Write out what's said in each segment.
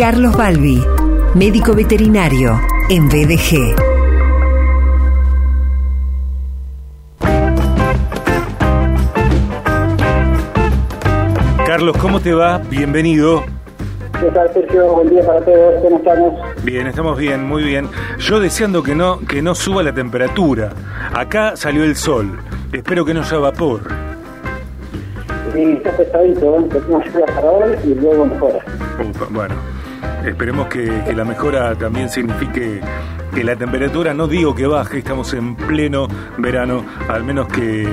Carlos Balbi, médico veterinario en BDG. Carlos, ¿cómo te va? Bienvenido. ¿Qué tal, Sergio? Buen día para todos. ¿Cómo estamos? Bien, estamos bien, muy bien. Yo deseando que no, que no suba la temperatura. Acá salió el sol. Espero que no haya vapor. Sí, está pesadito, ¿eh? Tenemos lluvia para hoy y luego mejora. Upa, Bueno, esperemos que, la mejora también signifique que la temperatura, no digo que baje, estamos en pleno verano, al menos que,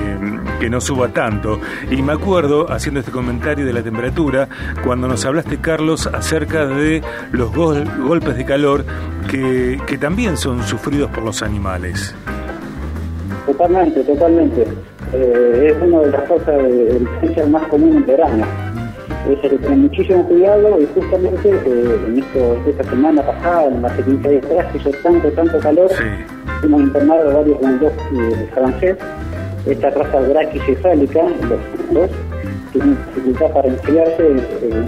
que no suba tanto. Y me acuerdo, haciendo este comentario de la temperatura, cuando nos hablaste, Carlos, acerca de los gol- golpes de calor que, que también son sufridos por los animales. Totalmente, totalmente. Eh, es una de las cosas más comunes en verano. El que tener muchísimo cuidado y justamente eh, en esto, esta semana pasada, en la 15 días atrás, hizo tanto, tanto calor, Sí. hemos internado varios bulldogs eh, francés, esta raza braquicefálica, los dos, tienen dificultad para enfriarse, eh,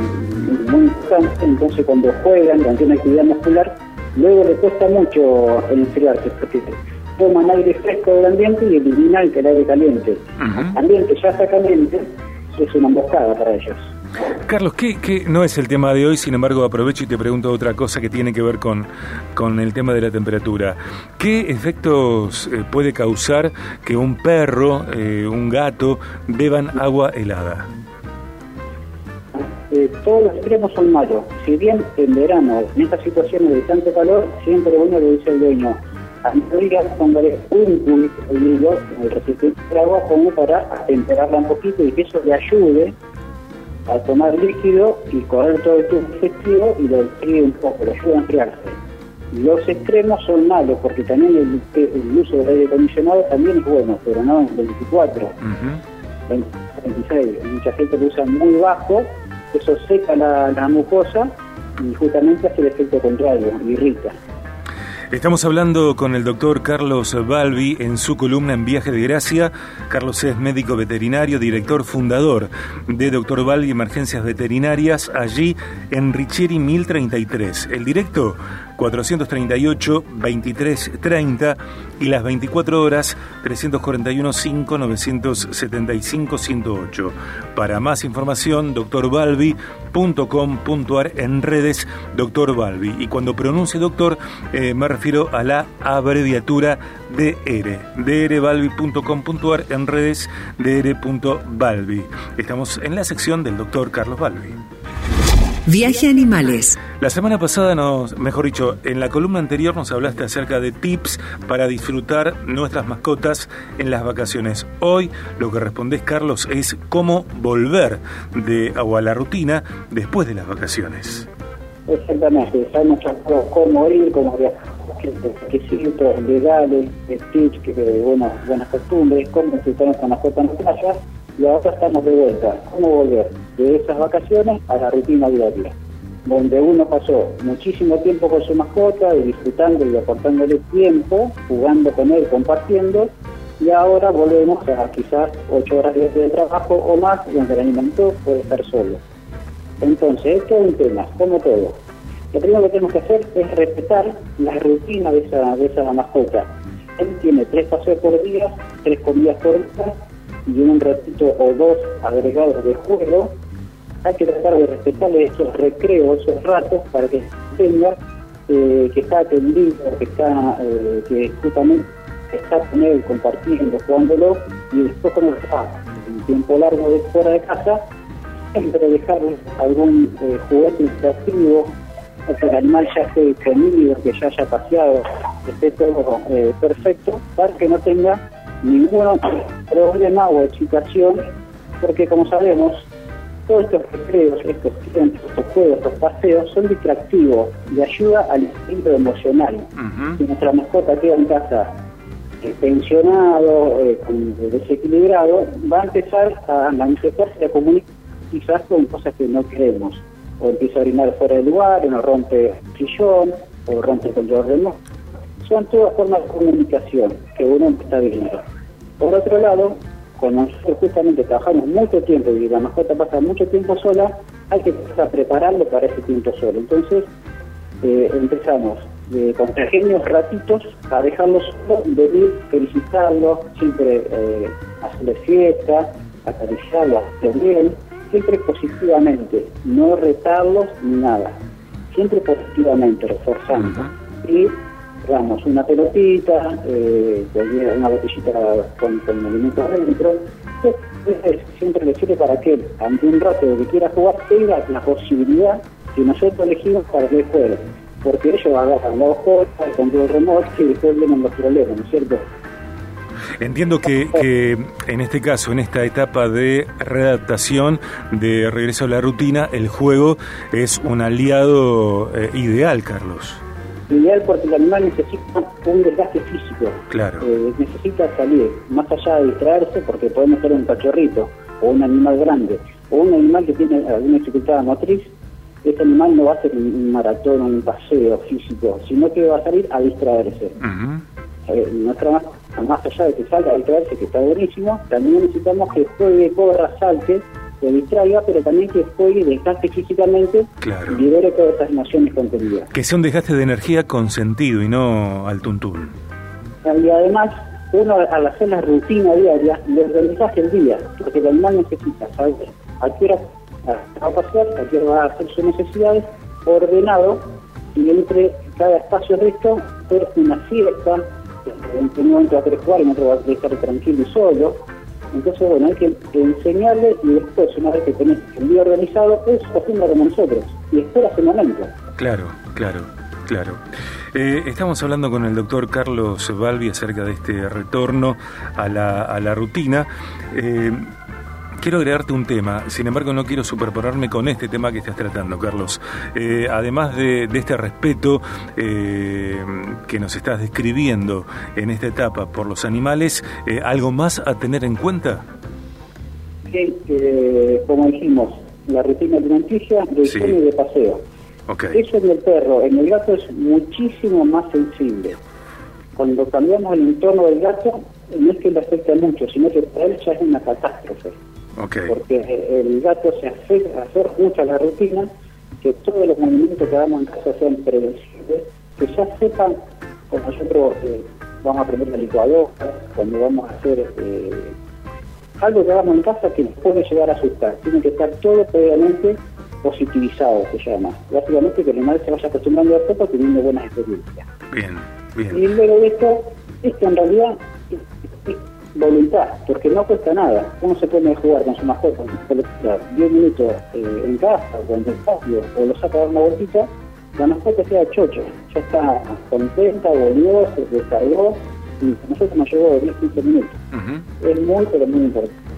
muy importante, entonces cuando juegan, cuando tienen actividad muscular, luego le cuesta mucho enfriarse, porque toman aire fresco del ambiente y eliminan el aire caliente. Ujú. Ambiente ya está caliente, es una emboscada para ellos. Carlos, ¿qué, qué no es el tema de hoy? Sin embargo, aprovecho y te pregunto otra cosa que tiene que ver con, con el tema de la temperatura. ¿Qué efectos eh, puede causar que un perro, eh, un gato, beban agua helada? Eh, todos los extremos son malos. Si bien en verano, en estas situaciones de tanto calor, siempre uno le dice al dueño, a mi amiga póngale un en el recipiente de agua como para temperarla un poquito y que eso le ayude a tomar líquido y correr todo el tubo digestivo y lo enfríe un poco, le ayuda a enfriarse. Los extremos son malos porque también el, el uso del aire acondicionado también es bueno, pero no en 24. Ujú. 26. Mucha gente lo usa muy bajo, eso seca la, la mucosa y justamente hace el efecto contrario, irrita. Estamos hablando con el doctor Carlos Balbi en su columna en Viaje de Gracia. Carlos es médico veterinario, director fundador de Doctor Balbi Emergencias Veterinarias, allí en Richieri 1033. El directo 438-2330 y las 24 horas 341-5-975-108. Para más información, doctorbalbi.com.ar en redes Doctor Balbi. Y cuando pronuncie doctor, eh, me refiero a la abreviatura DR. drbalbi.com.ar en redes dr.balbi. Estamos en la sección del doctor Carlos Balbi. Viaje a animales. La semana pasada, nos, mejor dicho, en la columna anterior nos hablaste acerca de tips para disfrutar nuestras mascotas en las vacaciones. Hoy lo que respondés, Carlos, es cómo volver de o a la rutina después de las vacaciones. Exactamente, sabemos ya cómo ir, cómo viajar, qué requisitos legales, tips, que, que buenas, buenas costumbres, cómo disfrutar nuestra mascota en la playa y ahora estamos de vuelta. ¿Cómo volver de esas vacaciones a la rutina diaria? Donde uno pasó muchísimo tiempo con su mascota y disfrutando y aportándole tiempo, jugando con él, compartiendo, y ahora volvemos a quizás ocho horas de trabajo o más, donde el alimento puede estar solo. Entonces, esto es un tema, como todo. Lo primero que tenemos que hacer es respetar la rutina de esa, de esa mascota. Él tiene tres paseos por día, tres comidas por día y un ratito o dos agregados de juego. Hay que tratar de respetarle esos recreos, esos ratos, para que tenga eh, que está atendido, que está eh, que justamente está con él compartiendo, jugándolo, y después cuando está un tiempo largo de fuera de casa, siempre dejarle algún eh, juguete interactivo, que el animal ya esté comido, que ya haya paseado, que esté todo eh, perfecto, para que no tenga ningún problema o excitación, porque como sabemos, todos estos recreos, estos tiempos, estos juegos, estos paseos son distractivos y ayuda al equilibrio emocional. Si nuestra mascota queda en casa eh, tensionado, eh, con- desequilibrado, va a empezar a manifestarse y a comunicar quizás con cosas que no queremos. O empieza a orinar fuera del lugar, o no rompe el sillón, o rompe el control remoto. Son todas formas de comunicación que uno está viendo. Por otro lado, cuando nosotros justamente trabajamos mucho tiempo y la mascota pasa mucho tiempo sola, hay que empezar a prepararlo para ese tiempo solo. Entonces eh, empezamos eh, con pequeños ratitos a dejarlos solo, venir, felicitarlo, siempre eh, hacerle fiesta, acariciarlo, hacer bien, siempre positivamente, no retarlos ni nada, siempre positivamente, reforzando. Y una pelotita, eh, una botellita con, con alimento adentro. Entonces, siempre le sirve para que ante un rato que quiera jugar tenga la posibilidad que nosotros elegimos para que juegue. Porque ellos agarran los juegos, el control remoto y después vienen los problemas, ¿no es cierto? Entiendo que, que, en este caso, en esta etapa de readaptación, de regreso a la rutina, el juego es un aliado eh, ideal, Carlos. Ideal porque el animal necesita un desgaste físico. Claro. Eh, necesita salir, más allá de distraerse, porque podemos ser un cachorrito, o un animal grande, o un animal que tiene alguna dificultad motriz, este animal no va a hacer un maratón o un paseo físico, sino que va a salir a distraerse. Eh, nuestra más allá de que salga a distraerse, que está buenísimo, también necesitamos que juegue, corra, salte, se distraiga, pero también que juegue, desgaste físicamente claro. y libere todas estas emociones contenidas. Que sea un desgaste de energía con sentido y no al tuntún. Y además, uno al hacer la rutina diaria, le organizas el día, porque el animal necesita saber a qué hora va a pasear, a qué hora va a hacer sus necesidades, ordenado, y entre cada espacio de esto, hacer una siesta, en un momento va a querer jugar, en otro va a estar tranquilo y solo. Entonces, bueno, hay que enseñarle y después, una vez que tenés el día organizado, es haciendo como nosotros y espera ese momento. Claro, claro, claro. Eh, estamos hablando con el doctor Carlos Balbi acerca de este retorno a la, a la rutina. Eh, Quiero agregarte un tema, sin embargo no quiero superponerme con este tema que estás tratando, Carlos. Eh, además de, de, este respeto eh, que nos estás describiendo en esta etapa por los animales, eh, ¿algo más a tener en cuenta? Sí, como dijimos, la rutina alimenticia de Sí. higiene y de paseo. Eso en el perro, en el gato es muchísimo más sensible. Cuando cambiamos el entorno del gato, no es que le afecte mucho, sino que para él ya es una catástrofe. Ok. Porque el gato se hace hacer mucho a la rutina, que todos los movimientos que hagamos en casa sean previsibles, que ya sepan, como nosotros eh, vamos a aprender la licuadora, cuando vamos a hacer eh, algo que hagamos en casa que nos puede llegar a asustar. Tiene que estar todo previamente positivizado, se llama. Básicamente que el animal se vaya acostumbrando a poco teniendo buenas experiencias. Bien, Y bien. luego de esto, esto en realidad voluntad, porque no cuesta nada. Uno se puede jugar con su mascota, con su pelotita, 10 minutos eh, en casa o en el patio, o lo saca a dar una vueltita, la mascota queda chocho, ya está contenta, volvió, se descargó, y a nosotros nos llevó 10-15 minutos. Ujú. Es muy, pero muy importante.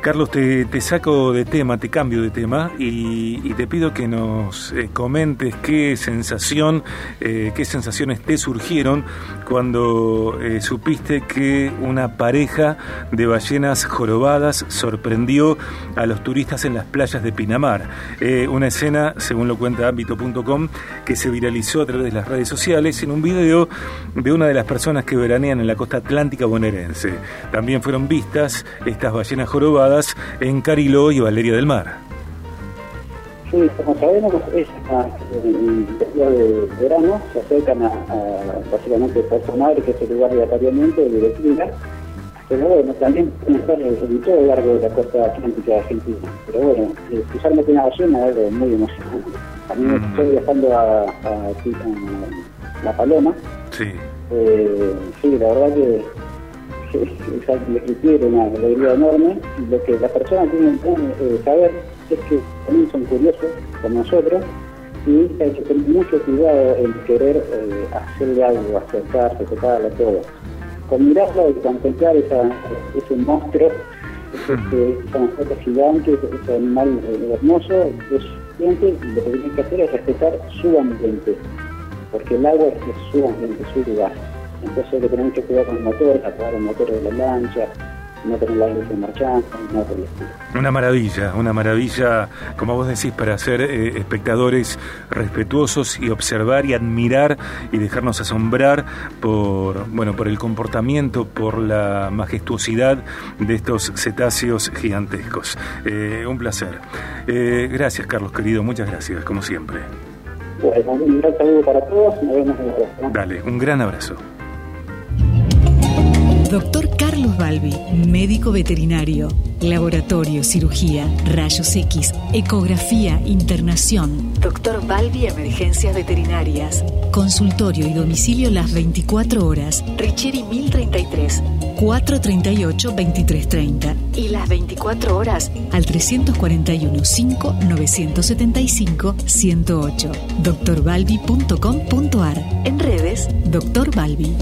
Carlos, te, saco de tema, te cambio de tema y, te pido que nos eh, comentes qué sensación, eh, qué sensaciones te surgieron cuando eh, supiste que una pareja de ballenas jorobadas sorprendió a los turistas en las playas de Pinamar. Una escena, según lo cuenta ámbito.com, que se viralizó a través de las redes sociales en un video de una de las personas que veranean en la costa atlántica bonaerense. También fueron vistas estas ballenas jorobadas en Cariló y Valeria del Mar. Sí, como sabemos, es en el periodo de verano, se acercan a, a básicamente Puerto Madre, que es el lugar de apareamiento de Directiva, pero bueno, también pueden estar en todo el largo de la costa atlántica de Argentina. Pero bueno, eh, cruzarme una ballena es algo muy emocionante. También Mm. estoy viajando a, a, a La Paloma. Sí, Eh, sí, la verdad que es algo que requiere una alegría enorme. Lo que las personas tienen que eh, saber es que también son curiosos, como nosotros, y hay que tener mucho cuidado en querer eh, hacerle algo, acercarse, tocarlo, todo. Con mirarlo y contemplar esa, ese monstruo, ese, esa mascota gigante, ese animal eh, hermoso, es suficiente y lo que tienen que hacer es respetar su ambiente, porque el agua es su ambiente, su lugar. Entonces hay que tener mucho cuidado con los motores, apagar el motor de la lancha, no tener la industria marchando, no por el estilo. Una maravilla, una maravilla, como vos decís, para ser eh, espectadores respetuosos y observar y admirar y dejarnos asombrar por, bueno, por el comportamiento, por la majestuosidad de estos cetáceos gigantescos. Eh, un placer. Eh, gracias, Carlos, querido, muchas gracias, como siempre. Bueno, un gran saludo para todos, nos vemos en la próxima. Dale, un gran abrazo. Doctor Carlos Balbi, médico veterinario, laboratorio, cirugía, rayos X, ecografía, internación. Doctor Balbi, emergencias veterinarias. Consultorio y domicilio las 24 horas. Richieri 1033, 438-2330. Y las 24 horas al 341 5 975 108. doctorbalbi.com.ar. En redes, Doctor Balbi.